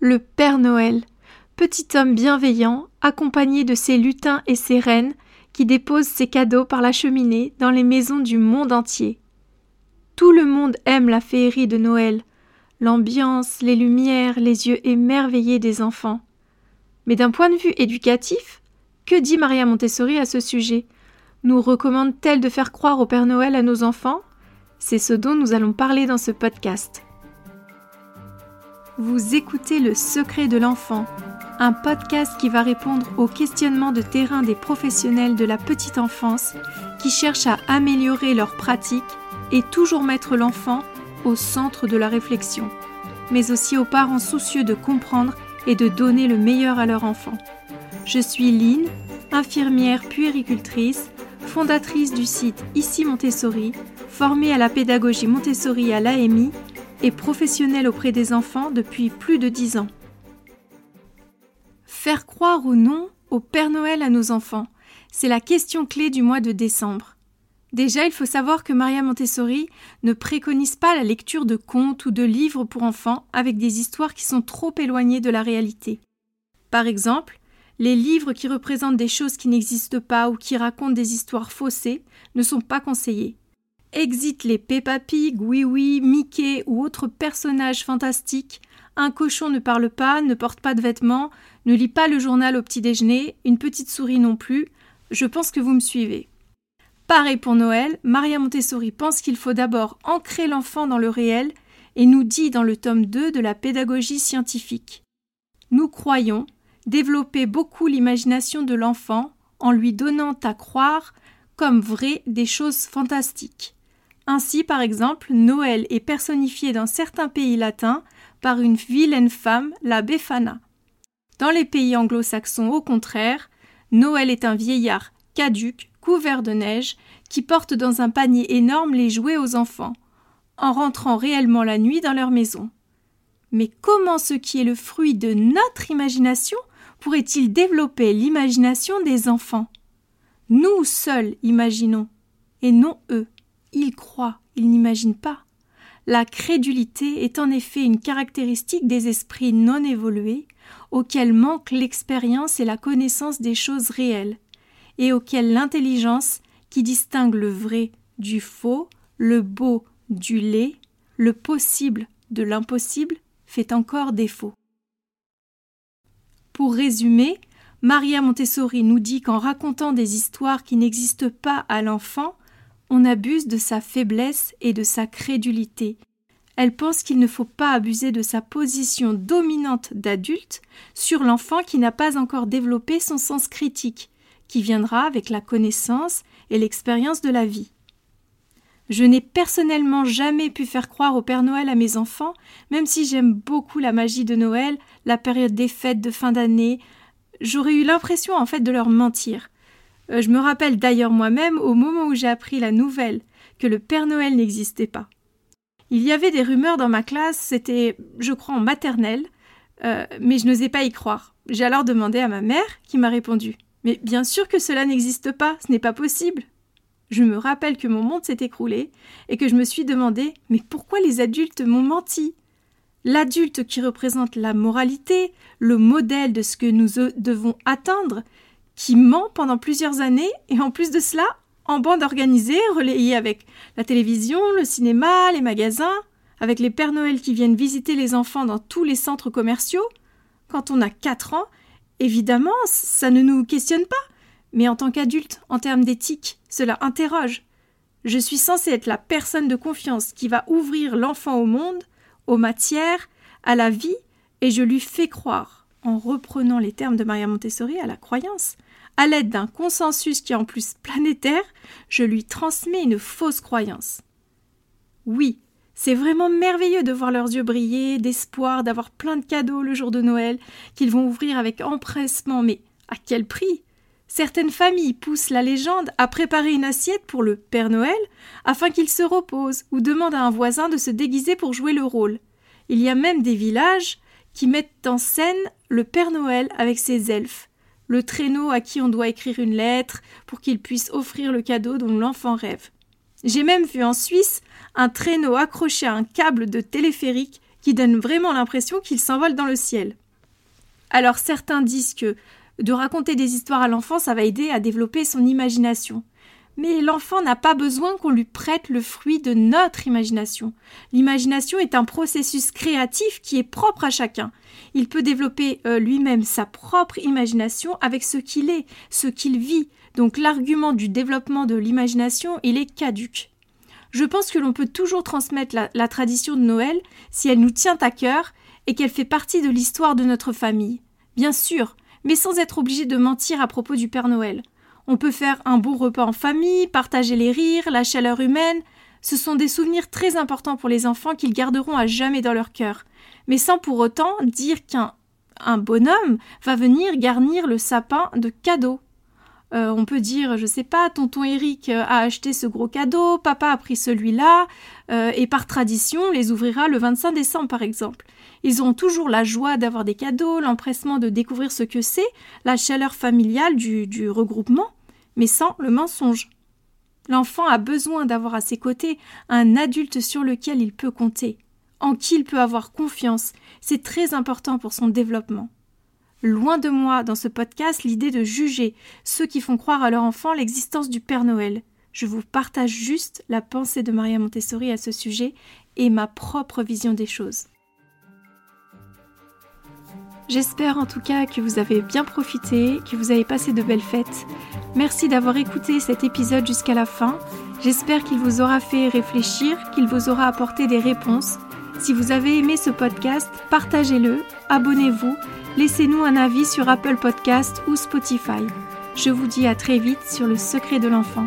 Le Père Noël, petit homme bienveillant, accompagné de ses lutins et ses reines, qui déposent ses cadeaux par la cheminée dans les maisons du monde entier. Tout le monde aime la féerie de Noël, l'ambiance, les lumières, les yeux émerveillés des enfants. Mais d'un point de vue éducatif, que dit Maria Montessori à ce sujet? Nous recommande-t-elle de faire croire au Père Noël à nos enfants? C'est ce dont nous allons parler dans ce podcast. Vous écoutez Le Secret de l'enfant, un podcast qui va répondre aux questionnements de terrain des professionnels de la petite enfance qui cherchent à améliorer leurs pratiques et toujours mettre l'enfant au centre de la réflexion, mais aussi aux parents soucieux de comprendre et de donner le meilleur à leur enfant. Je suis Lynn, infirmière puéricultrice, fondatrice du site Ici Montessori, formée à la pédagogie Montessori à l'AMI et professionnelle auprès des enfants depuis plus de dix ans. Faire croire ou non au Père Noël à nos enfants, c'est la question clé du mois de décembre. Déjà, il faut savoir que Maria Montessori ne préconise pas la lecture de contes ou de livres pour enfants avec des histoires qui sont trop éloignées de la réalité. Par exemple, les livres qui représentent des choses qui n'existent pas ou qui racontent des histoires faussées ne sont pas conseillés. Exit les Peppa Pig, Oui Oui, Mickey ou autres personnages fantastiques. Un cochon ne parle pas, ne porte pas de vêtements, ne lit pas le journal au petit déjeuner, une petite souris non plus. Je pense que vous me suivez. Pareil pour Noël, Maria Montessori pense qu'il faut d'abord ancrer l'enfant dans le réel et nous dit dans le tome 2 de la pédagogie scientifique. Nous croyons développer beaucoup l'imagination de l'enfant en lui donnant à croire comme vrai des choses fantastiques. Ainsi, par exemple, Noël est personnifié dans certains pays latins par une vilaine femme, la Befana. Dans les pays anglo-saxons, au contraire, Noël est un vieillard caduque, couvert de neige, qui porte dans un panier énorme les jouets aux enfants, en rentrant réellement la nuit dans leur maison. Mais comment ce qui est le fruit de notre imagination pourrait-il développer l'imagination des enfants? Nous seuls imaginons, et non eux. Ils croient, ils n'imaginent pas. La crédulité est en effet une caractéristique des esprits non évolués, auxquels manquent l'expérience et la connaissance des choses réelles, et auxquels l'intelligence, qui distingue le vrai du faux, le beau du laid, le possible de l'impossible, fait encore défaut. Pour résumer, Maria Montessori nous dit qu'en racontant des histoires qui n'existent pas à l'enfant, on abuse de sa faiblesse et de sa crédulité. Elle pense qu'il ne faut pas abuser de sa position dominante d'adulte sur l'enfant qui n'a pas encore développé son sens critique, qui viendra avec la connaissance et l'expérience de la vie. Je n'ai personnellement jamais pu faire croire au Père Noël à mes enfants, même si j'aime beaucoup la magie de Noël, la période des fêtes de fin d'année. J'aurais eu l'impression en fait de leur mentir. Euh, je me rappelle d'ailleurs moi-même au moment où j'ai appris la nouvelle que le Père Noël n'existait pas. Il y avait des rumeurs dans ma classe, c'était, je crois, en maternelle, euh, mais je n'osais pas y croire. J'ai alors demandé à ma mère, qui m'a répondu Mais bien sûr que cela n'existe pas, ce n'est pas possible. Je me rappelle que mon monde s'est écroulé et que je me suis demandé Mais pourquoi les adultes m'ont menti? L'adulte qui représente la moralité, le modèle de ce que nous devons atteindre, qui ment pendant plusieurs années et en plus de cela, en bande organisée, relayée avec la télévision, le cinéma, les magasins, avec les Pères Noël qui viennent visiter les enfants dans tous les centres commerciaux. Quand on a 4 ans, évidemment, ça ne nous questionne pas. Mais en tant qu'adulte, en termes d'éthique, cela interroge. Je suis censée être la personne de confiance qui va ouvrir l'enfant au monde, aux matières, à la vie, et je lui fais croire, en reprenant les termes de Maria Montessori, à la croyance, à l'aide d'un consensus qui est en plus planétaire, je lui transmets une fausse croyance. Oui, c'est vraiment merveilleux de voir leurs yeux briller, d'espoir, d'avoir plein de cadeaux le jour de Noël, qu'ils vont ouvrir avec empressement, mais à quel prix? Certaines familles poussent la légende à préparer une assiette pour le Père Noël afin qu'il se repose ou demandent à un voisin de se déguiser pour jouer le rôle. Il y a même des villages qui mettent en scène le Père Noël avec ses elfes le traîneau à qui on doit écrire une lettre pour qu'il puisse offrir le cadeau dont l'enfant rêve. J'ai même vu en Suisse un traîneau accroché à un câble de téléphérique qui donne vraiment l'impression qu'il s'envole dans le ciel. Alors certains disent que de raconter des histoires à l'enfant, ça va aider à développer son imagination. Mais l'enfant n'a pas besoin qu'on lui prête le fruit de notre imagination. L'imagination est un processus créatif qui est propre à chacun. Il peut développer euh, lui-même sa propre imagination avec ce qu'il est, ce qu'il vit. Donc l'argument du développement de l'imagination, il est caduque. Je pense que l'on peut toujours transmettre la tradition de Noël si elle nous tient à cœur et qu'elle fait partie de l'histoire de notre famille. Bien sûr, mais sans être obligé de mentir à propos du Père Noël. On peut faire un beau repas en famille, partager les rires, la chaleur humaine. Ce sont des souvenirs très importants pour les enfants qu'ils garderont à jamais dans leur cœur, mais sans pour autant dire qu'un un bonhomme va venir garnir le sapin de cadeaux. Euh, on peut dire, je sais pas, tonton Eric a acheté ce gros cadeau, papa a pris celui-là, euh, et par tradition les ouvrira le 25 décembre par exemple. Ils ont toujours la joie d'avoir des cadeaux, l'empressement de découvrir ce que c'est, la chaleur familiale du, regroupement, mais sans le mensonge. L'enfant a besoin d'avoir à ses côtés un adulte sur lequel il peut compter, en qui il peut avoir confiance. C'est très important pour son développement. Loin de moi, dans ce podcast, l'idée de juger ceux qui font croire à leur enfant l'existence du Père Noël. Je vous partage juste la pensée de Maria Montessori à ce sujet et ma propre vision des choses. J'espère en tout cas que vous avez bien profité, que vous avez passé de belles fêtes. Merci d'avoir écouté cet épisode jusqu'à la fin. J'espère qu'il vous aura fait réfléchir, qu'il vous aura apporté des réponses. Si vous avez aimé ce podcast, partagez-le, abonnez-vous, laissez-nous un avis sur Apple Podcast ou Spotify. Je vous dis à très vite sur le secret de l'enfant.